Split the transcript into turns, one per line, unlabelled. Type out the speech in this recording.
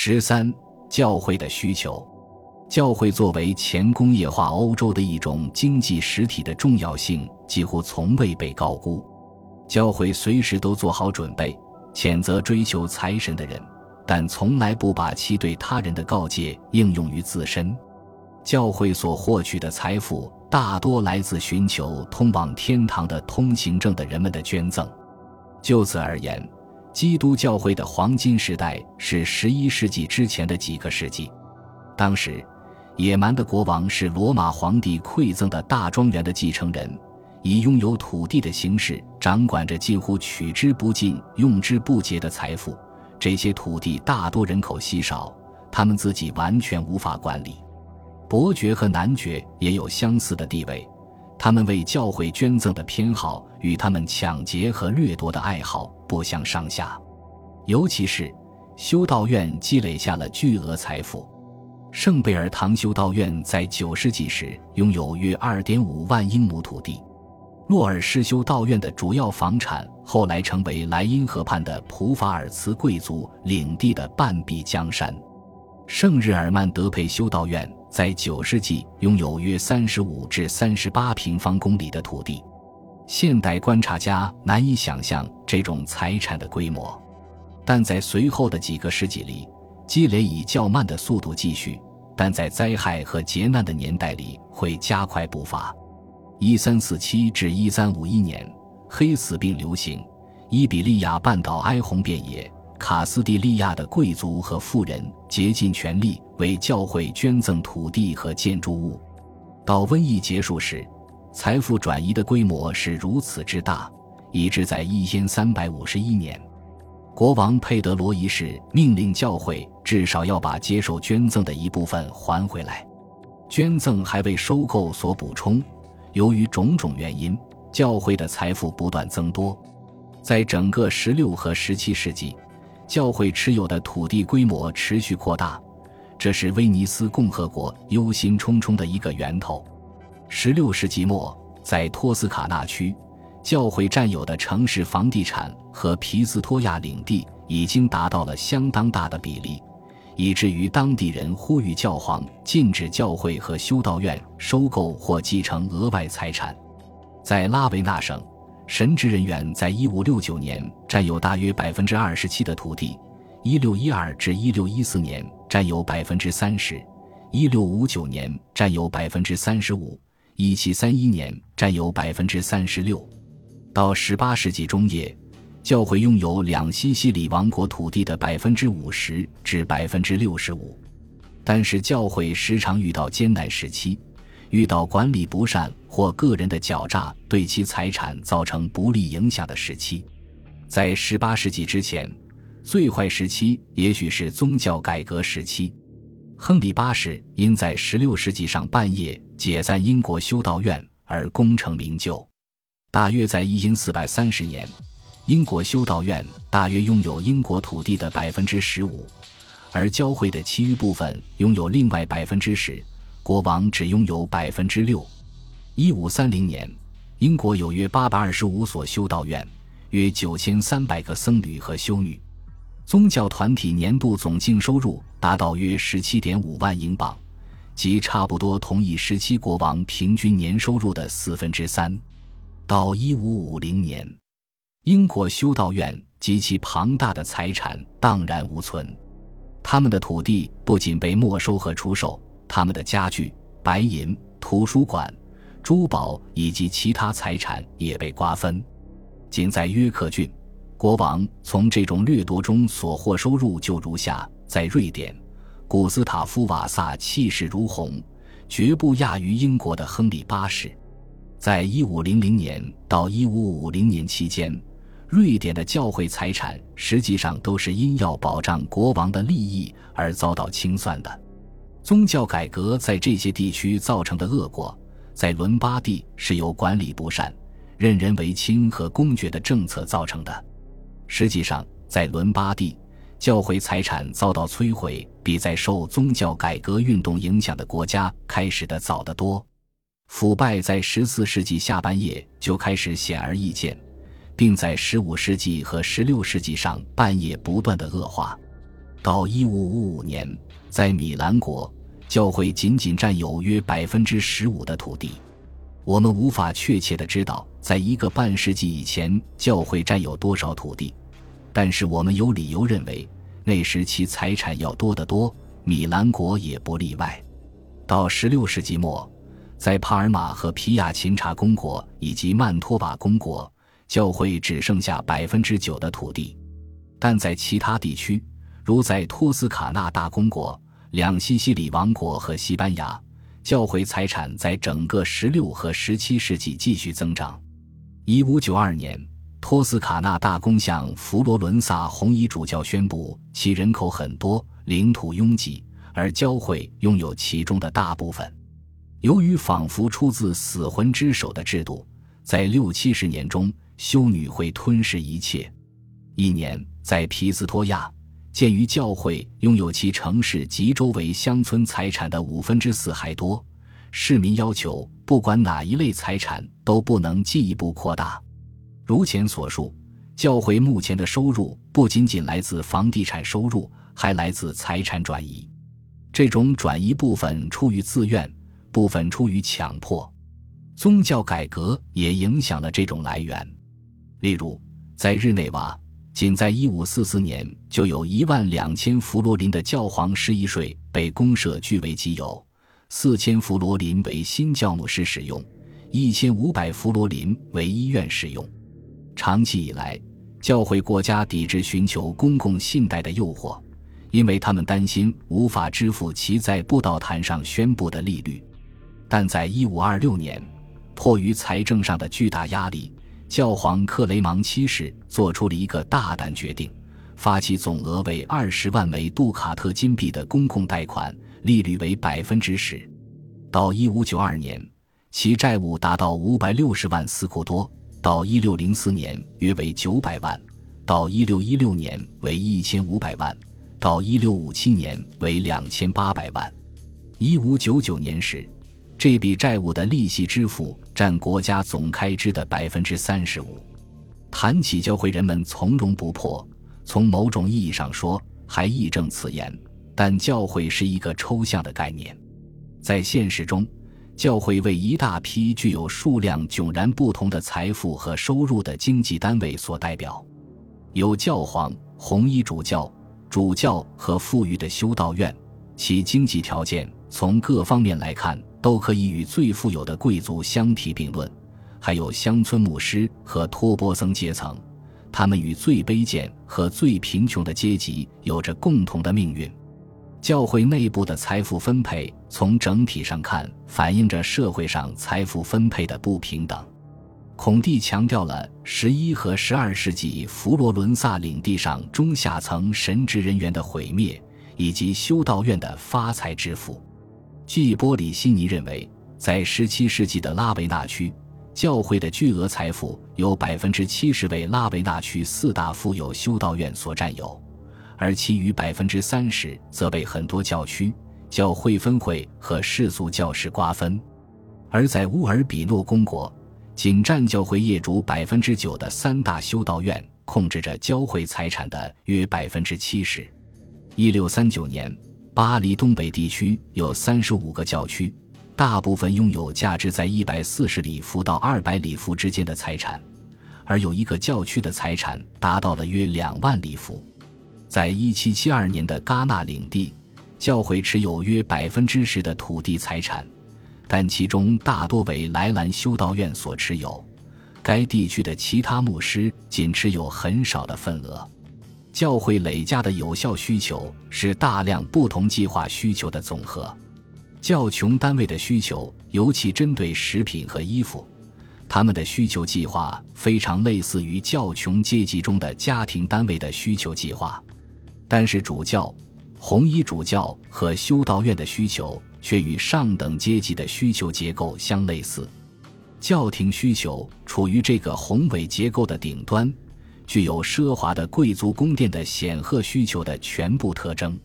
十三、教会的需求。教会作为前工业化欧洲的一种经济实体的重要性几乎从未被高估。教会随时都做好准备，谴责追求财神的人，但从来不把其对他人的告诫应用于自身。教会所获取的财富大多来自寻求通往天堂的通行证的人们的捐赠。就此而言，基督教会的黄金时代是十一世纪之前的几个世纪。当时。野蛮的国王是罗马皇帝馈赠的大庄园的继承人，以拥有土地的形式掌管着近乎取之不尽、用之不竭的财富。这些土地大多人口稀少，他们自己完全无法管理。伯爵和男爵也有相似的地位，他们为教会捐赠的偏好与他们抢劫和掠夺的爱好不相上下。尤其是修道院积累下了巨额财富。圣贝尔堂修道院在九世纪时拥有约二点五万英亩土地。洛尔施修道院的主要房产后来成为莱茵河畔的普法尔茨贵族领地的半壁江山。圣日耳曼德佩修道院在九世纪拥有约三十五至三十八平方公里的土地。现代观察家难以想象这种财产的规模，但在随后的几个世纪里。积累以较慢的速度继续，但在灾害和劫难的年代里会加快步伐。一三四七至一三五一年，黑死病流行，伊比利亚半岛哀鸿遍野，卡斯蒂利亚的贵族和富人竭尽全力为教会捐赠土地和建筑物。到瘟疫结束时，财富转移的规模是如此之大，以致在一千三百五十一年。国王佩德罗一世命令教会至少要把接受捐赠的一部分还回来，捐赠还未收购所补充。由于种种原因，教会的财富不断增多。在整个十六和十七世纪，教会持有的土地规模持续扩大，这是威尼斯共和国忧心忡忡的一个源头。十六世纪末，在托斯卡纳区。教会占有的城市房地产和皮斯托亚领地已经达到了相当大的比例，以至于当地人呼吁教皇禁止教会和修道院收购或继承额外财产。在拉维纳省，神职人员在一五六九年占有大约百分之二十七的土地一六一二至一六一四年占有百分之三十一六五九年占有百分之三十五一七三一年占有百分之三十六。到十八世纪中叶，教会拥有两西西里王国土地的百分之五十至百分之六十五，但是教会时常遇到艰难时期，遇到管理不善或个人的狡诈对其财产造成不利影响的时期。在十八世纪之前，最坏时期也许是宗教改革时期。亨利八世因在十六世纪上半叶解散英国修道院而功成名就。大约在一四百三十年，英国修道院大约拥有英国土地的百分之十五，而教会的其余部分拥有另外百分之十，国王只拥有百分之六。一五三零年，英国有约八百二十五所修道院，约九千三百个僧侣和修女，宗教团体年度总净收入达到约十七点五万英镑，即差不多同一时期国王平均年收入的四分之三。到一五五零年，英国修道院及其庞大的财产荡然无存，他们的土地不仅被没收和出售，他们的家具、白银、图书馆、珠宝以及其他财产也被瓜分。仅在约克郡，国王从这种掠夺中所获收入就如下：在瑞典，古斯塔夫瓦萨气势如虹，绝不亚于英国的亨利八世。在一五零零年到一五五零年期间，瑞典的教会财产实际上都是因要保障国王的利益而遭到清算的。宗教改革在这些地区造成的恶果，在伦巴第是由管理不善、任人唯亲和公爵的政策造成的。实际上，在伦巴第，教会财产遭到摧毁比在受宗教改革运动影响的国家开始的早得多。腐败在十四世纪下半叶就开始显而易见，并在十五世纪和十六世纪上半叶不断的恶化。到一五五五年，在米兰国，教会仅仅占有约百分之十五的土地。我们无法确切的知道，在一个半世纪以前，教会占有多少土地，但是我们有理由认为，那时其财产要多得多。米兰国也不例外。到十六世纪末，在帕尔马和皮亚琴察公国以及曼托瓦公国，教会只剩下百分之九的土地。但在其他地区，如在托斯卡纳大公国、两西西里王国和西班牙，教会财产在整个十六和十七世纪继续增长。一五九二年，托斯卡纳大公向佛罗伦萨红衣主教宣布，其人口很多，领土拥挤，而教会拥有其中的大部分。由于仿佛出自死魂之手的制度，在六七十年中，修女会吞噬一切。一年。在皮斯托亚，鉴于教会拥有其城市及周围乡村财产的五分之四还多，市民要求不管哪一类财产都不能进一步扩大。如前所述，教会目前的收入不仅仅来自房地产收入，还来自财产转移。这种转移部分出于自愿，部分出于强迫。宗教改革也影响了这种来源。例如，在日内瓦。仅在1544年，就有一万两千弗罗林的教皇施遗税被公社据为己有，四千弗罗林为新教牧师使用，一千五百弗罗林为医院使用。长期以来，教会国家抵制寻求公共信贷的诱惑，因为他们担心无法支付其在布道坛上宣布的利率。但在1526年，迫于财政上的巨大压力。教皇克雷芒七世做出了一个大胆决定，发起总额为二十万枚杜卡特金币的公共贷款，利率为百分之十。到一五九二年，其债务达到五百六十万斯库多；到一六零四年，约为九百万；到一六一六年为一千五百万；到一六五七年为两千八百万。一五九九年时。这笔债务的利息支付占国家总开支的百分之三十五。谈起教会，人们从容不迫，从某种意义上说，还义正辞严。但教会是一个抽象的概念，在现实中，教会为一大批具有数量迥然不同的财富和收入的经济单位所代表。有教皇、红衣主教、主教和富裕的修道院，其经济条件从各方面来看。都可以与最富有的贵族相提并论，还有乡村牧师和托钵僧阶层，他们与最卑贱和最贫穷的阶级有着共同的命运。教会内部的财富分配，从整体上看，反映着社会上财富分配的不平等。孔蒂强调了十一和十二世纪佛罗伦萨领地上中下层神职人员的毁灭，以及修道院的发财致富。据波里西尼认为，在17世纪的拉维纳区，教会的巨额财富有百分之七十为拉维纳区四大富有修道院所占有，而其余百分之三十则被很多教区、教会分会和世俗教士瓜分。而在乌尔比诺公国，仅占教会业主百分之九的三大修道院控制着教会财产的约百分之七十。一六三九年。巴黎东北地区有三十五个教区，大部分拥有价值在一百四十里弗到二百里弗之间的财产，而有一个教区的财产达到了约两万里弗。在一七七二年的戛纳领地，教会持有约百分之十的土地财产，但其中大多为莱兰修道院所持有，该地区的其他牧师仅持有很少的份额。教会累加的有效需求是大量不同计划需求的总和。较穷单位的需求尤其针对食品和衣服，他们的需求计划非常类似于较穷阶级中的家庭单位的需求计划。但是主教、红衣主教和修道院的需求却与上等阶级的需求结构相类似。教廷需求处于这个宏伟结构的顶端。具有奢华的贵族宫殿的显赫需求的全部特征。